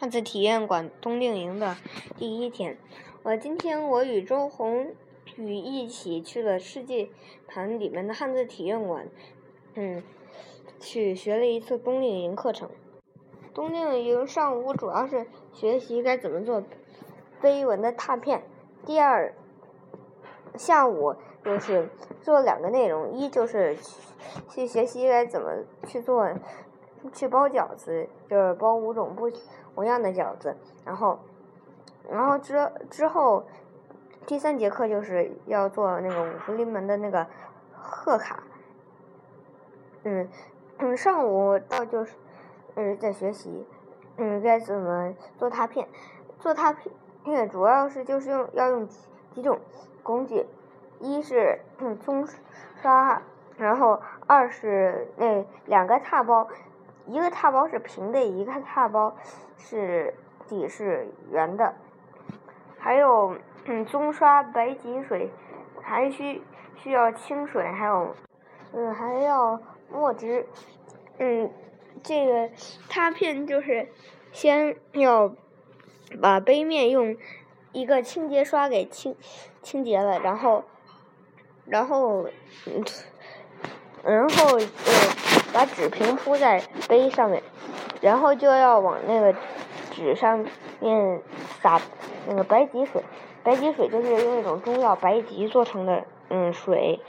汉字体验馆冬令营的第一天，我今天我与周红 宇一起去了世界坛里面的汉字体验馆，嗯，去学了一次冬令营课程。冬令营上午主要是学习该怎么做碑文的拓片，第二下午就是做两个内容，一就是去学习该怎么去做。去包饺子，就是包五种不同样的饺子，然后，然后之之后，第三节课就是要做那个五福临门的那个贺卡。嗯嗯，上午到就是嗯在学习，嗯该怎么做拓片，做拓片主要是就是用要用几种工具，一是棕刷，然后二是那两个拓包。一个踏包是平的，一个踏包是底是圆的。还有，嗯，棕刷、白吉水，还需需要清水，还有，嗯，还要墨汁。嗯，这个拓片就是先要把杯面用一个清洁刷给清清洁了，然后，然后，嗯，然后呃。把纸平铺在杯上面，然后就要往那个纸上面撒那个白吉水。白吉水就是用一种中药白吉做成的嗯水，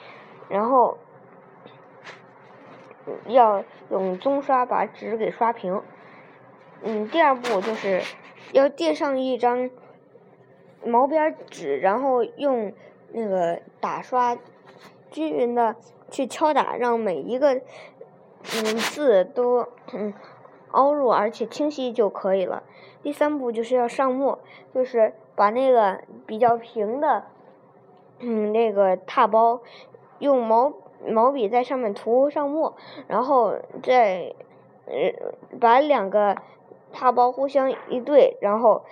然后要用棕刷把纸给刷平。嗯，第二步就是要垫上一张毛边纸，然后用那个打刷均匀的去敲打，让每一个。嗯，字都嗯凹入而且清晰就可以了。第三步就是要上墨，就是把那个比较平的嗯那个拓包用毛毛笔在上面涂上墨，然后再呃把两个拓包互相一对，然后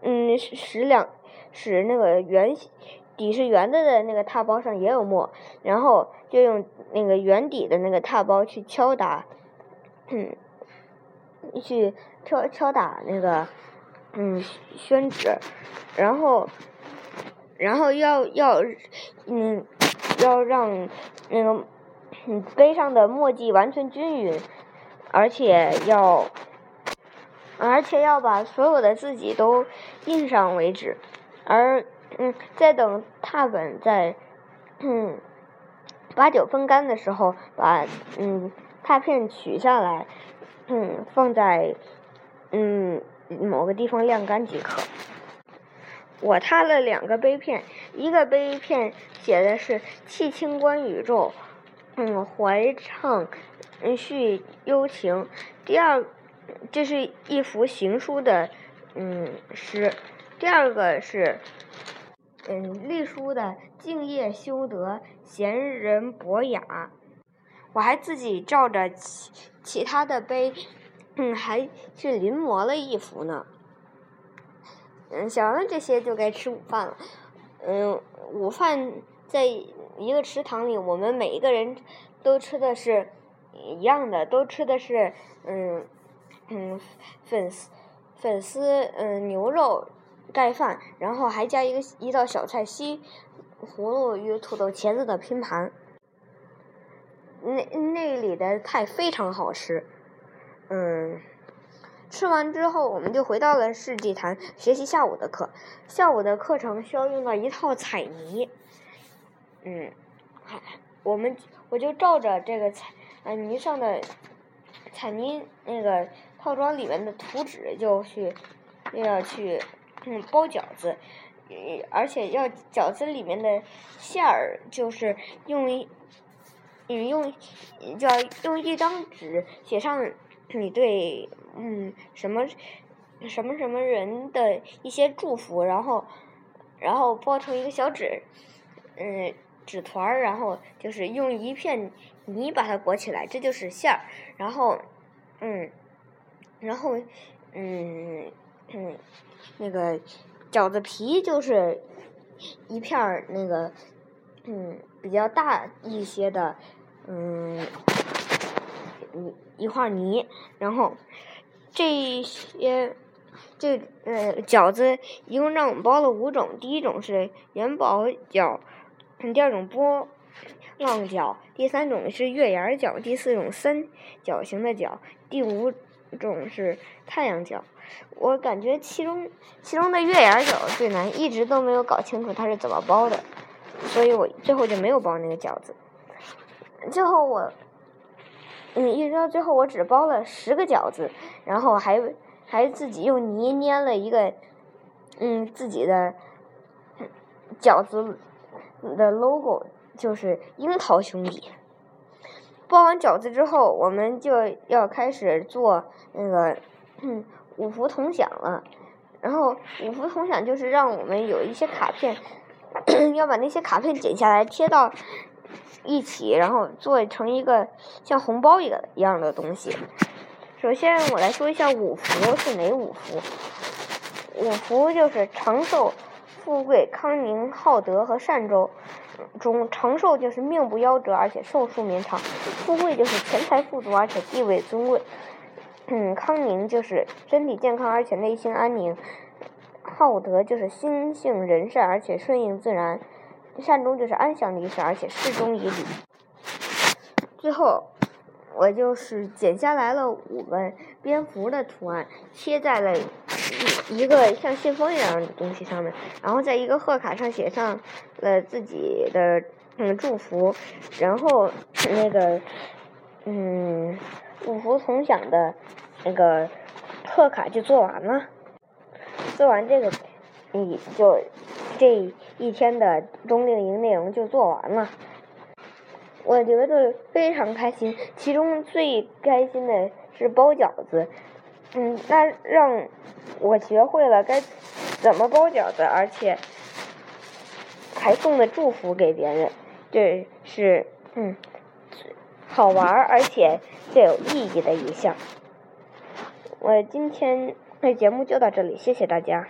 嗯使两使那个圆形。底是圆的的那个踏包上也有墨，然后就用那个圆底的那个踏包去敲打，嗯，去敲敲打那个嗯宣纸，然后然后要要嗯要让那个嗯杯上的墨迹完全均匀，而且要而且要把所有的字迹都印上为止，而。嗯，再等拓本在嗯八九分干的时候，把嗯拓片取下来，嗯放在嗯某个地方晾干即可。我拓了两个杯片，一个杯片写的是“气清观宇宙”，嗯怀畅叙幽情。第二，这是一幅行书的嗯诗。第二个是。嗯，隶书的敬业修德，贤人博雅。我还自己照着其其他的碑，嗯，还去临摹了一幅呢。嗯，想完这些就该吃午饭了。嗯，午饭在一个池塘里，我们每一个人都吃的是一样的，都吃的是嗯嗯粉丝粉丝嗯牛肉。盖饭，然后还加一个一道小菜西葫芦与土豆茄子的拼盘。那那里的菜非常好吃。嗯，吃完之后，我们就回到了世纪坛学习下午的课。下午的课程需要用到一套彩泥。嗯，我们我就照着这个彩泥上的彩泥那个套装里面的图纸就去要去。嗯，包饺子，嗯而且要饺子里面的馅儿就是用一，嗯，用，就要用一张纸写上你对嗯什么什么什么人的一些祝福，然后然后包成一个小纸，嗯，纸团儿，然后就是用一片泥把它裹起来，这就是馅儿，然后嗯，然后嗯。嗯，那个饺子皮就是一片儿那个嗯比较大一些的嗯一一块泥，然后这些这呃饺子一共让我们包了五种，第一种是元宝饺，第二种波浪饺，第三种是月牙饺，第四种三角形的饺，第五种是太阳饺。我感觉其中其中的月牙饺最难，一直都没有搞清楚它是怎么包的，所以我最后就没有包那个饺子。最后我。嗯，一直到最后，我只包了十个饺子，然后还还自己用泥捏了一个，嗯，自己的饺子的 logo，就是樱桃兄弟。包完饺子之后，我们就要开始做那个五福同享了。然后五福同享就是让我们有一些卡片，要把那些卡片剪下来贴到。一起，然后做成一个像红包一个一样的东西。首先，我来说一下五福是哪五福。五福就是长寿、富贵、康宁、浩德和善周中，长寿就是命不夭折，而且寿数绵长；富贵就是钱财富足，而且地位尊贵；嗯，康宁就是身体健康，而且内心安宁；好德就是心性仁善，而且顺应自然。善终就是安详离世，而且适中以礼。最后，我就是剪下来了五个蝙蝠的图案，贴在了一个像信封一样的东西上面，然后在一个贺卡上写上了自己的嗯祝福，然后那个嗯五福同享的那个贺卡就做完了。做完这个，你就。这一天的冬令营内容就做完了，我觉得非常开心。其中最开心的是包饺子，嗯，那让我学会了该怎么包饺子，而且还送了祝福给别人，这是嗯好玩而且最有意义的一项。我今天的节目就到这里，谢谢大家。